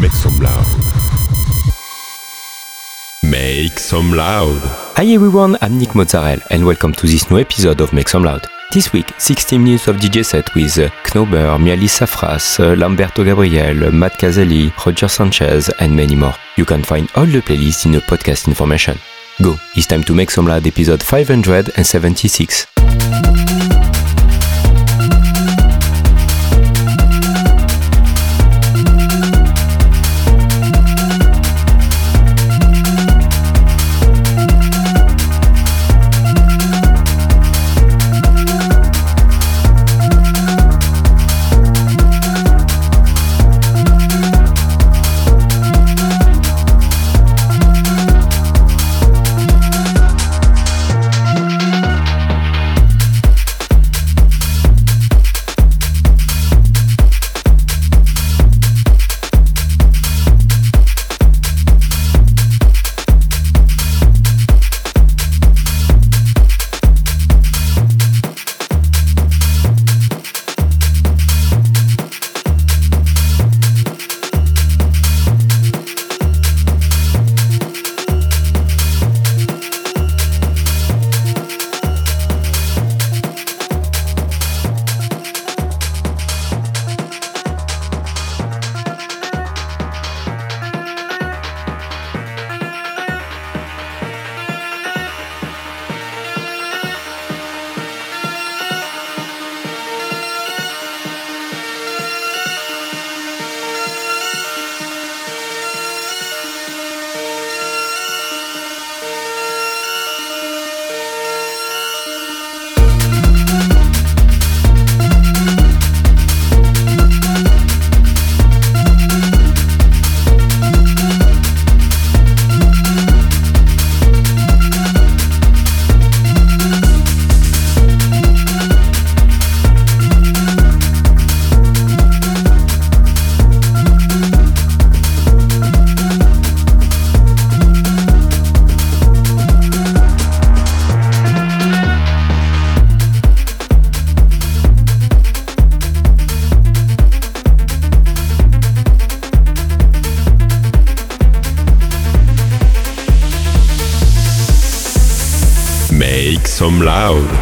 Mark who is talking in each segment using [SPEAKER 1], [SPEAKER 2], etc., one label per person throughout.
[SPEAKER 1] Make some loud. Make some loud.
[SPEAKER 2] Hi everyone, I'm Nick Mozzarella and welcome to this new episode of Make Some Loud. This week, 16 minutes of DJ set with uh, Knober, Miali Safras, uh, Lamberto Gabriel, Matt Caselli, Roger Sanchez, and many more. You can find all the playlists in the podcast information. Go, it's time to make some loud episode 576.
[SPEAKER 1] Some loud.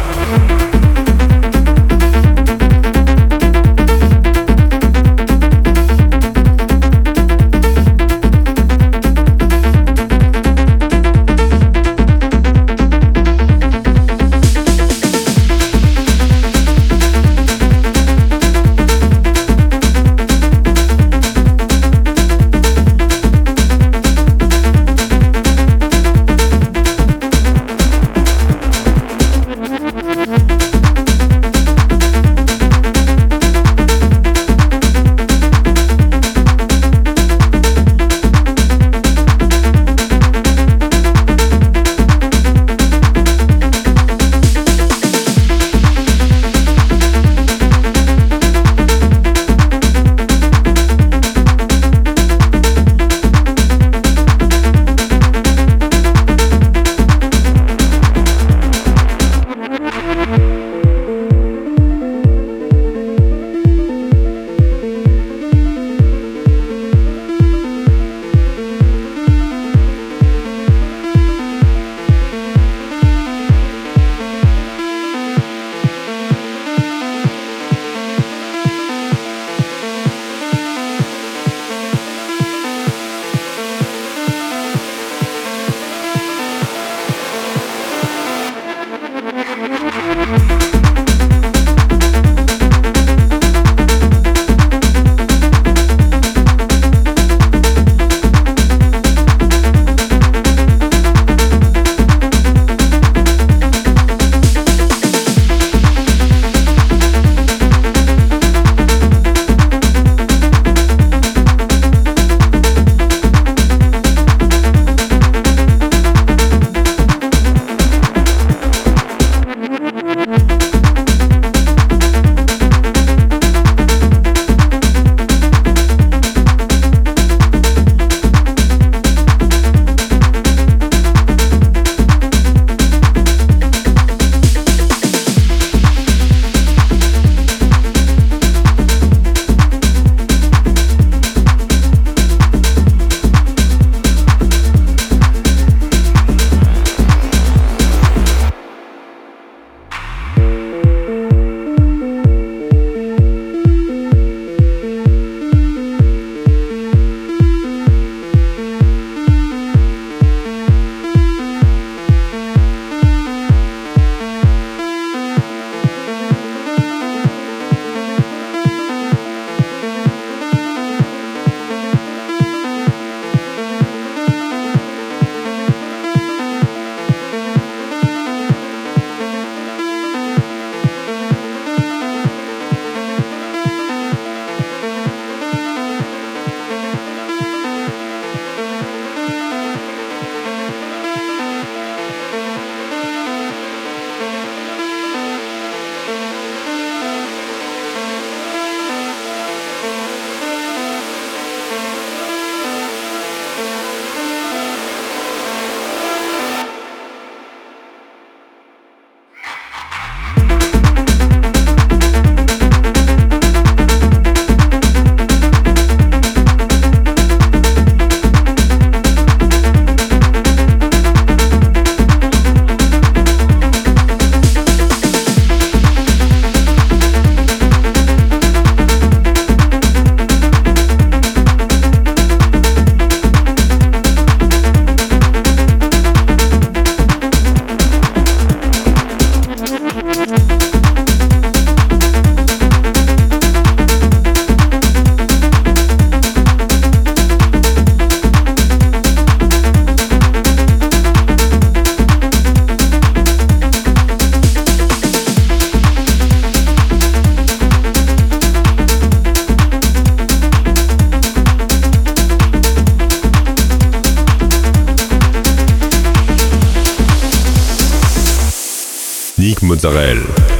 [SPEAKER 1] Mozzarella.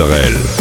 [SPEAKER 1] Mozzarella.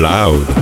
[SPEAKER 1] Loud.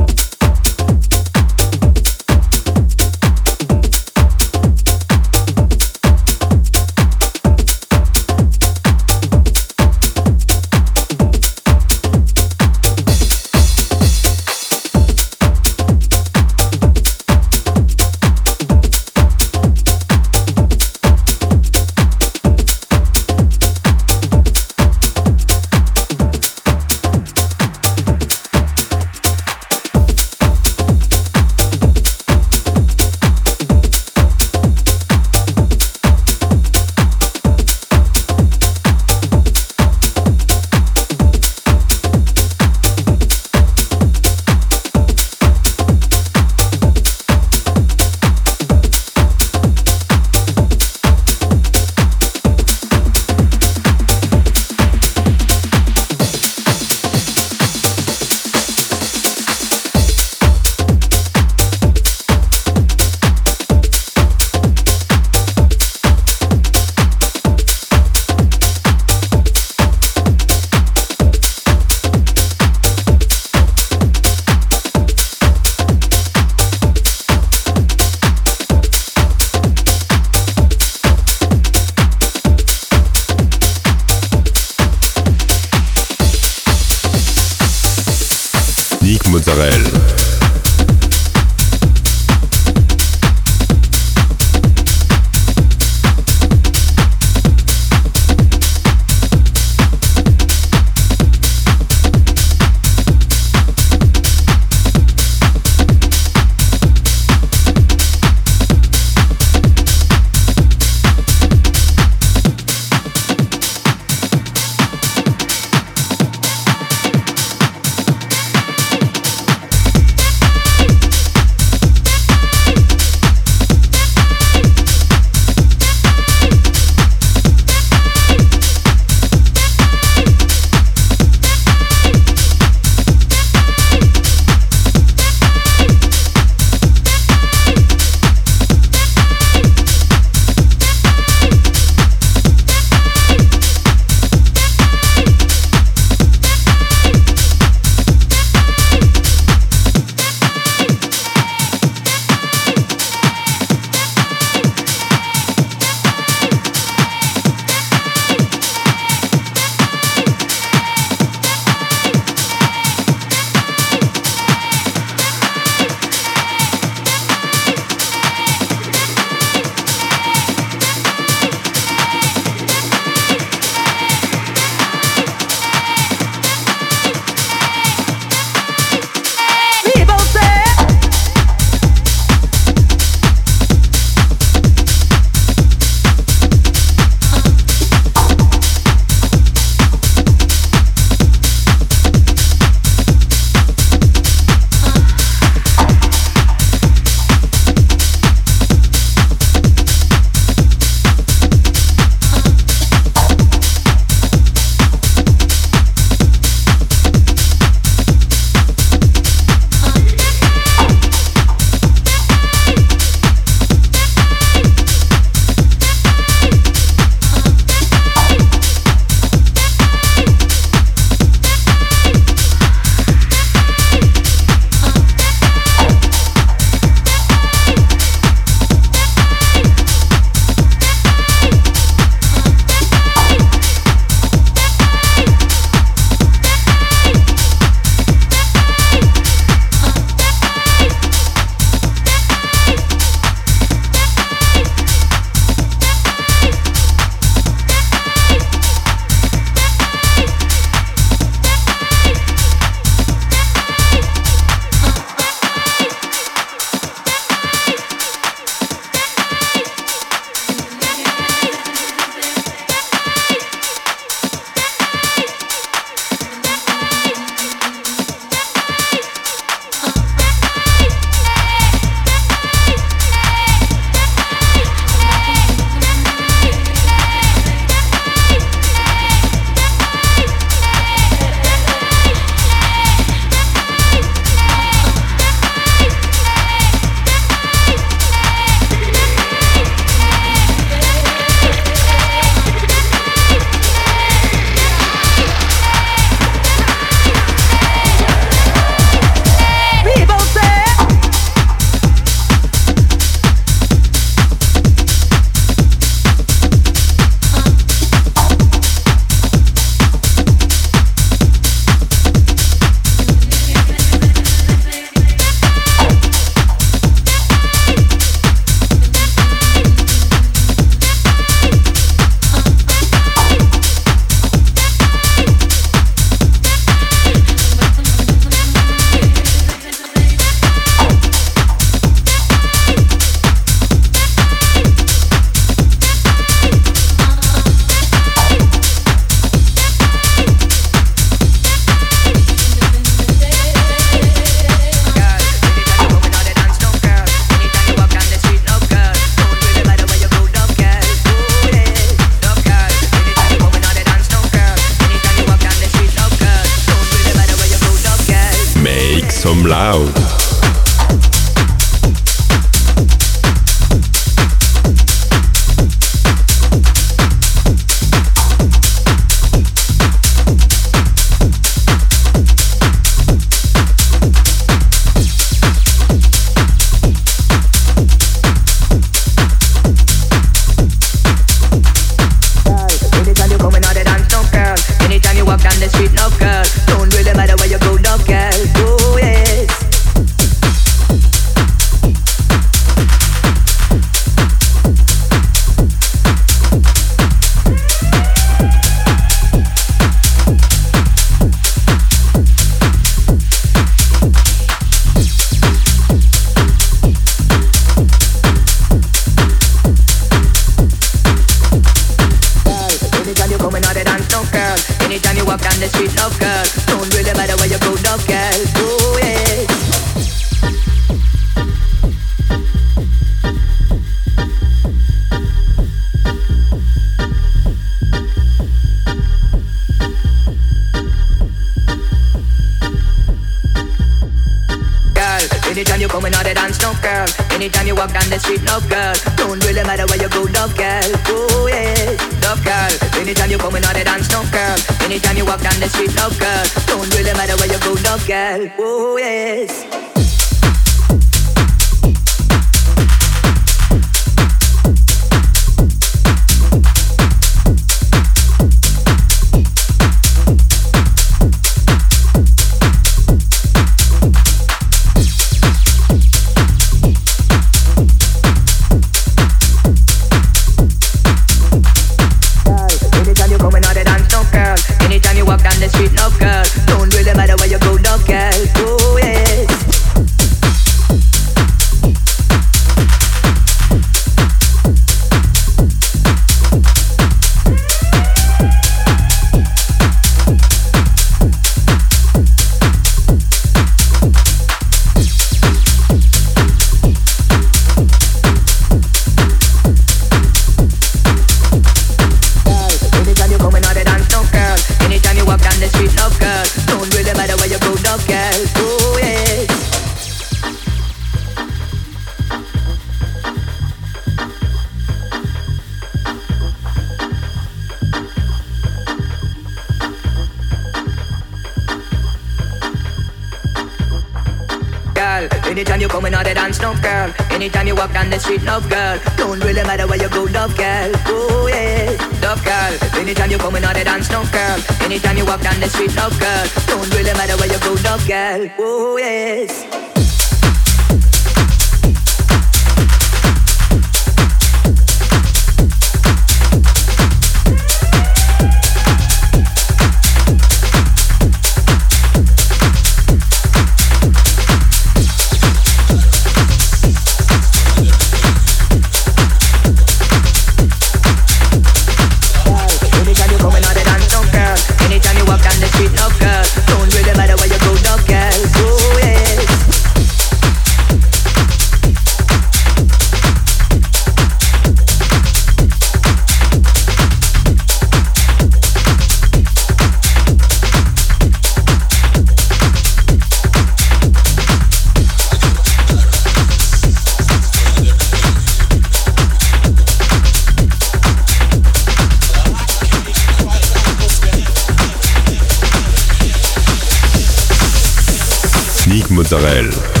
[SPEAKER 1] Mozzarella.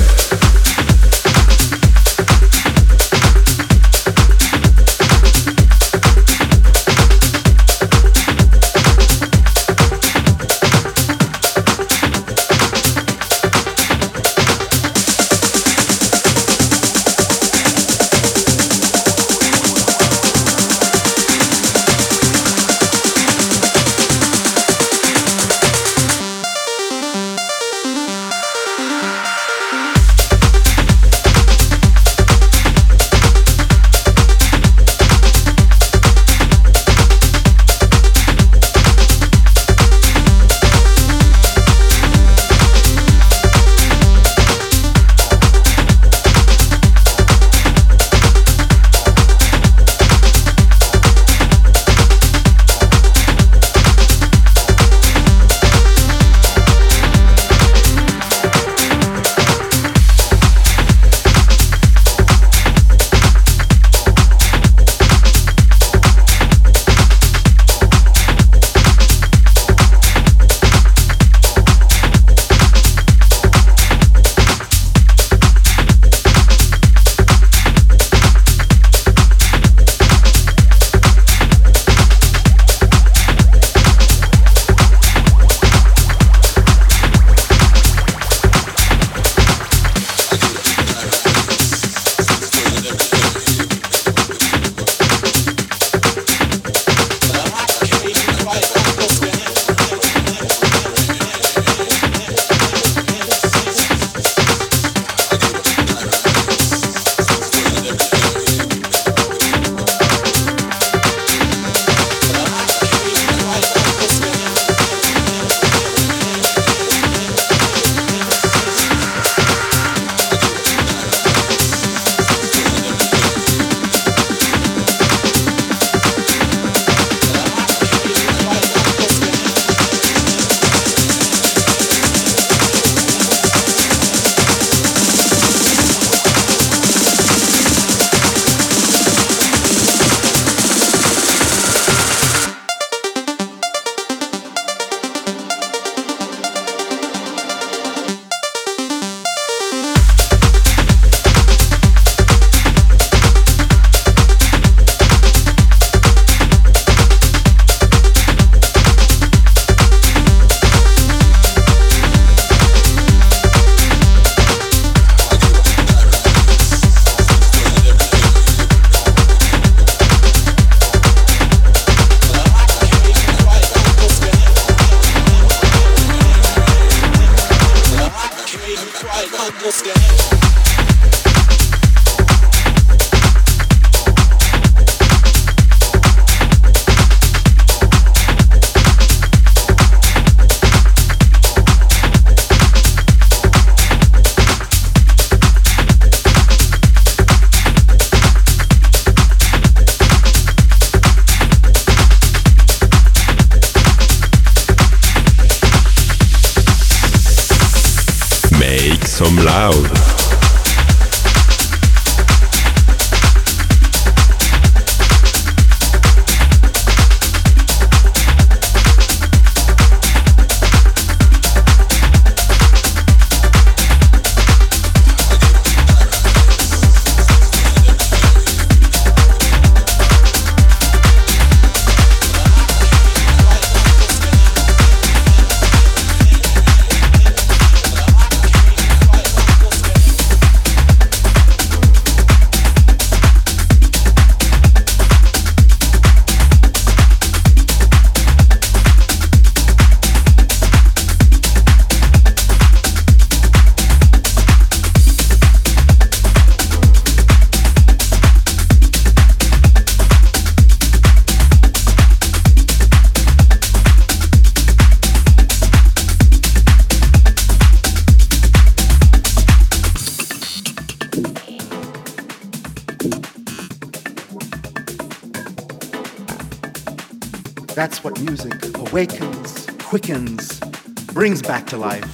[SPEAKER 3] Brings back to life,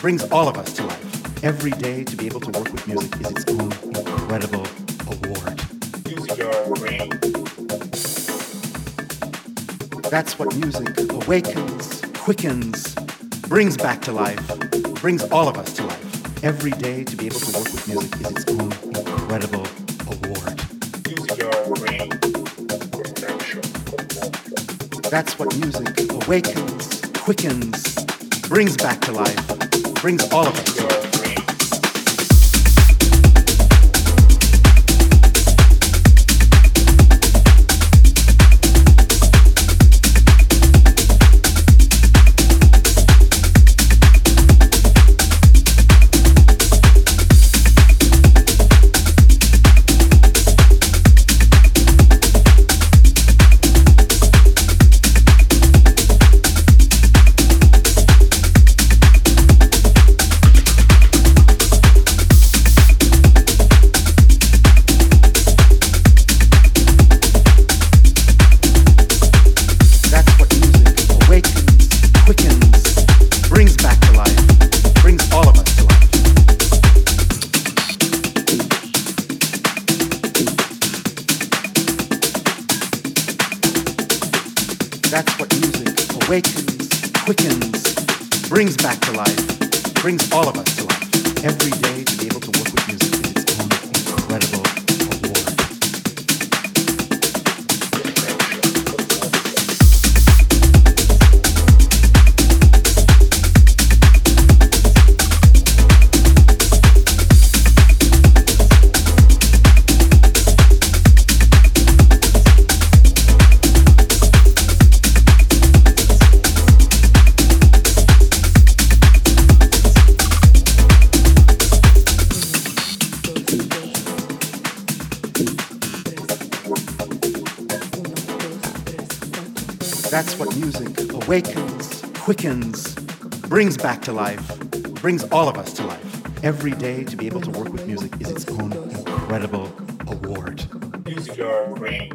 [SPEAKER 3] brings all of us to life. Every day to be able to work with music is its own incredible award. Use your brain. That's what music awakens, quickens, brings back to life, brings all of us to life. Every day to be able to work with music is its own incredible award. Use your brain. That's what music awakens, quickens, brings back to life, brings all of us. Brings back to life, brings all of us to life. Every day to be able to work with music is its own incredible award. Use your brain.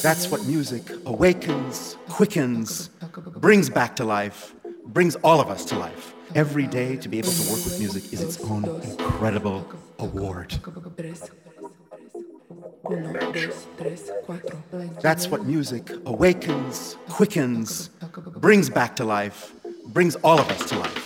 [SPEAKER 3] That's what music awakens, quickens, brings back to life, brings all of us to life. Every day to be able to work with music is its own incredible award. That's what music awakens, quickens, brings back to life, brings all of us to life.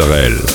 [SPEAKER 1] Israel.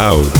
[SPEAKER 4] out.